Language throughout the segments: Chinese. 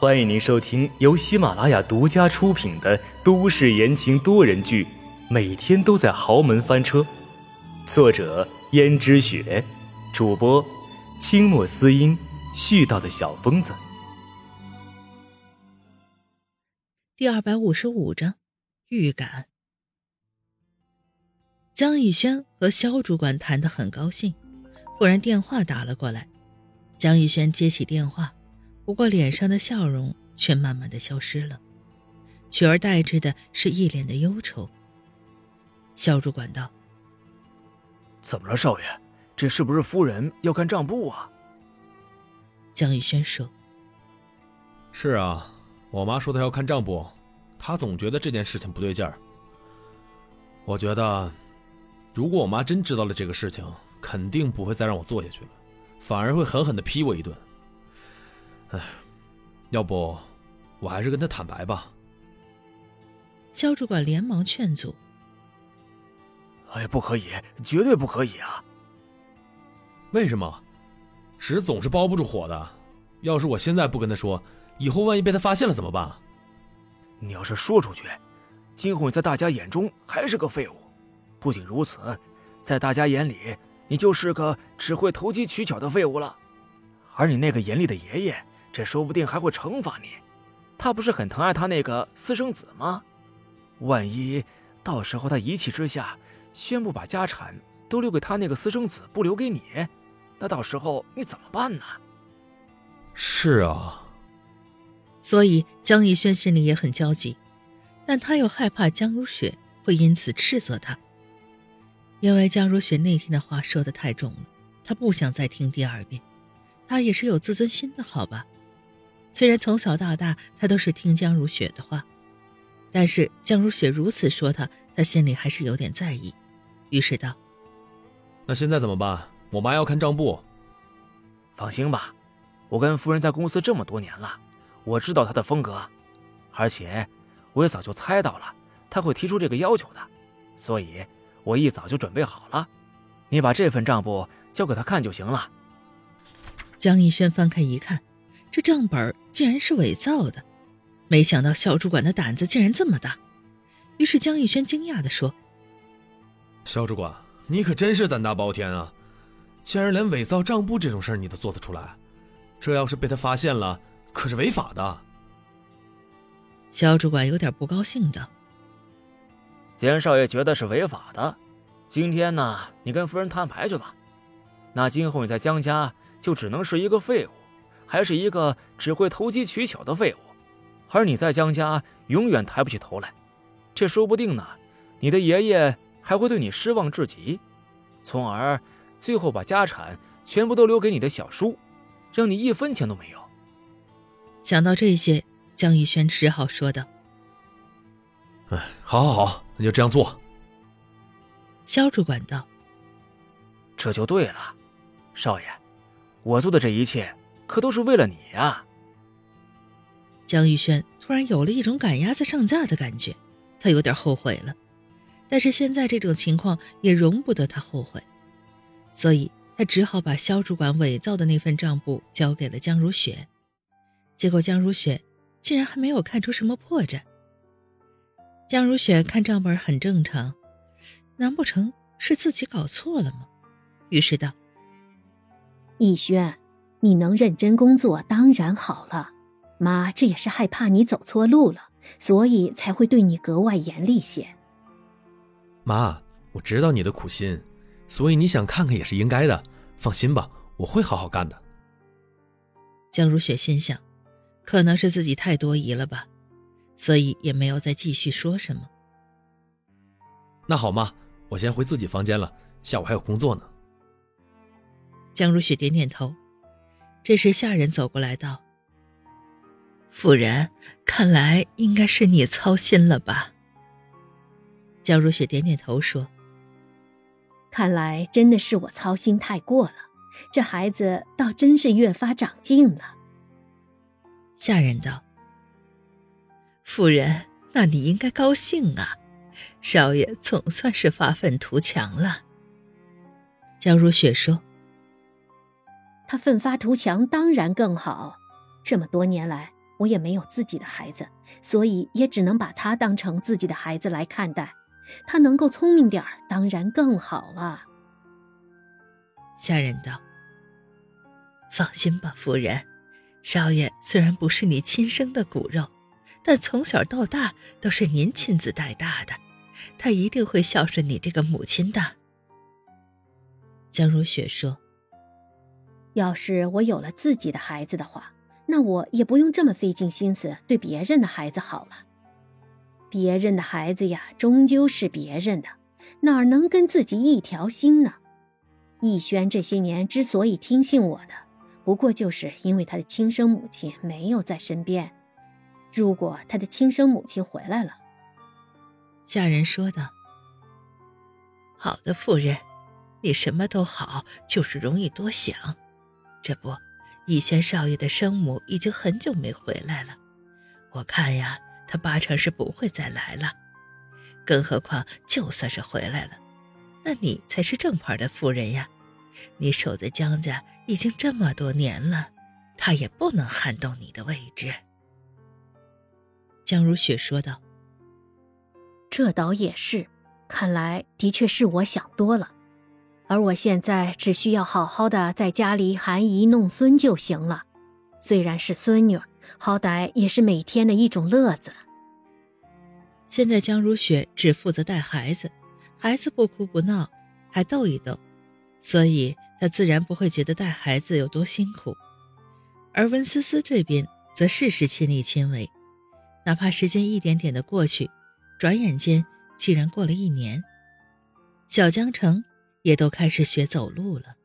欢迎您收听由喜马拉雅独家出品的都市言情多人剧《每天都在豪门翻车》，作者：胭脂雪，主播：清墨思音，絮叨的小疯子。第二百五十五章，预感。江逸轩和肖主管谈得很高兴，忽然电话打了过来。江逸轩接起电话，不过脸上的笑容却慢慢的消失了，取而代之的是一脸的忧愁。小主管道：“怎么了，少爷？这是不是夫人要看账簿啊？”江逸轩说：“是啊。”我妈说她要看账簿，她总觉得这件事情不对劲儿。我觉得，如果我妈真知道了这个事情，肯定不会再让我做下去了，反而会狠狠的批我一顿。哎，要不我还是跟他坦白吧。肖主管连忙劝阻：“哎，不可以，绝对不可以啊！为什么？纸总是包不住火的。要是我现在不跟他说。”以后万一被他发现了怎么办？你要是说出去，今后你在大家眼中还是个废物。不仅如此，在大家眼里，你就是个只会投机取巧的废物了。而你那个严厉的爷爷，这说不定还会惩罚你。他不是很疼爱他那个私生子吗？万一到时候他一气之下宣布把家产都留给他那个私生子，不留给你，那到时候你怎么办呢？是啊。所以江逸轩心里也很焦急，但他又害怕江如雪会因此斥责他，因为江如雪那天的话说的太重了，他不想再听第二遍。他也是有自尊心的，好吧？虽然从小到大他都是听江如雪的话，但是江如雪如此说他，他心里还是有点在意，于是道：“那现在怎么办？我妈要看账簿。放心吧，我跟夫人在公司这么多年了。”我知道她的风格，而且我也早就猜到了她会提出这个要求的，所以我一早就准备好了。你把这份账簿交给她看就行了。江逸轩翻开一看，这账本竟然是伪造的，没想到肖主管的胆子竟然这么大。于是江逸轩惊讶地说：“肖主管，你可真是胆大包天啊！竟然连伪造账簿这种事儿你都做得出来，这要是被他发现了……”可是违法的。肖主管有点不高兴的。既然少爷觉得是违法的，今天呢，你跟夫人摊牌去吧。那今后你在江家就只能是一个废物，还是一个只会投机取巧的废物。而你在江家永远抬不起头来，这说不定呢，你的爷爷还会对你失望至极，从而最后把家产全部都留给你的小叔，让你一分钱都没有。想到这些，江逸轩只好说道：“哎，好，好，好，那就这样做。”肖主管道：“这就对了，少爷，我做的这一切可都是为了你呀。”江玉轩突然有了一种赶鸭子上架的感觉，他有点后悔了，但是现在这种情况也容不得他后悔，所以他只好把肖主管伪造的那份账簿交给了江如雪。结果江如雪竟然还没有看出什么破绽。江如雪看账本很正常，难不成是自己搞错了吗？于是道：“逸轩，你能认真工作当然好了。妈这也是害怕你走错路了，所以才会对你格外严厉些。”妈，我知道你的苦心，所以你想看看也是应该的。放心吧，我会好好干的。江如雪心想。可能是自己太多疑了吧，所以也没有再继续说什么。那好嘛，我先回自己房间了，下午还有工作呢。江如雪点点头。这时下人走过来道：“夫人，看来应该是你操心了吧？”江如雪点点头说：“看来真的是我操心太过了，这孩子倒真是越发长进了。”下人道：“夫人，那你应该高兴啊，少爷总算是发愤图强了。”江如雪说：“他奋发图强当然更好，这么多年来，我也没有自己的孩子，所以也只能把他当成自己的孩子来看待。他能够聪明点，当然更好了。下人道：“放心吧，夫人，少爷虽然不是你亲生的骨肉，但从小到大都是您亲自带大的，他一定会孝顺你这个母亲的。”江如雪说：“要是我有了自己的孩子的话。”那我也不用这么费尽心思对别人的孩子好了。别人的孩子呀，终究是别人的，哪能跟自己一条心呢？逸轩这些年之所以听信我的，不过就是因为他的亲生母亲没有在身边。如果他的亲生母亲回来了，下人说道：“好的，夫人，你什么都好，就是容易多想。这不。”逸轩少爷的生母已经很久没回来了，我看呀，他八成是不会再来了。更何况，就算是回来了，那你才是正牌的夫人呀。你守在江家已经这么多年了，他也不能撼动你的位置。”江如雪说道。“这倒也是，看来的确是我想多了。”而我现在只需要好好的在家里含饴弄孙就行了，虽然是孙女，好歹也是每天的一种乐子。现在江如雪只负责带孩子，孩子不哭不闹，还逗一逗，所以她自然不会觉得带孩子有多辛苦。而温思思这边则事事亲力亲为，哪怕时间一点点的过去，转眼间竟然过了一年。小江城。也都开始学走路了。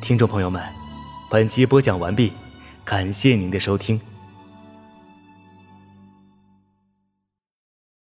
听众朋友们，本集播讲完毕，感谢您的收听。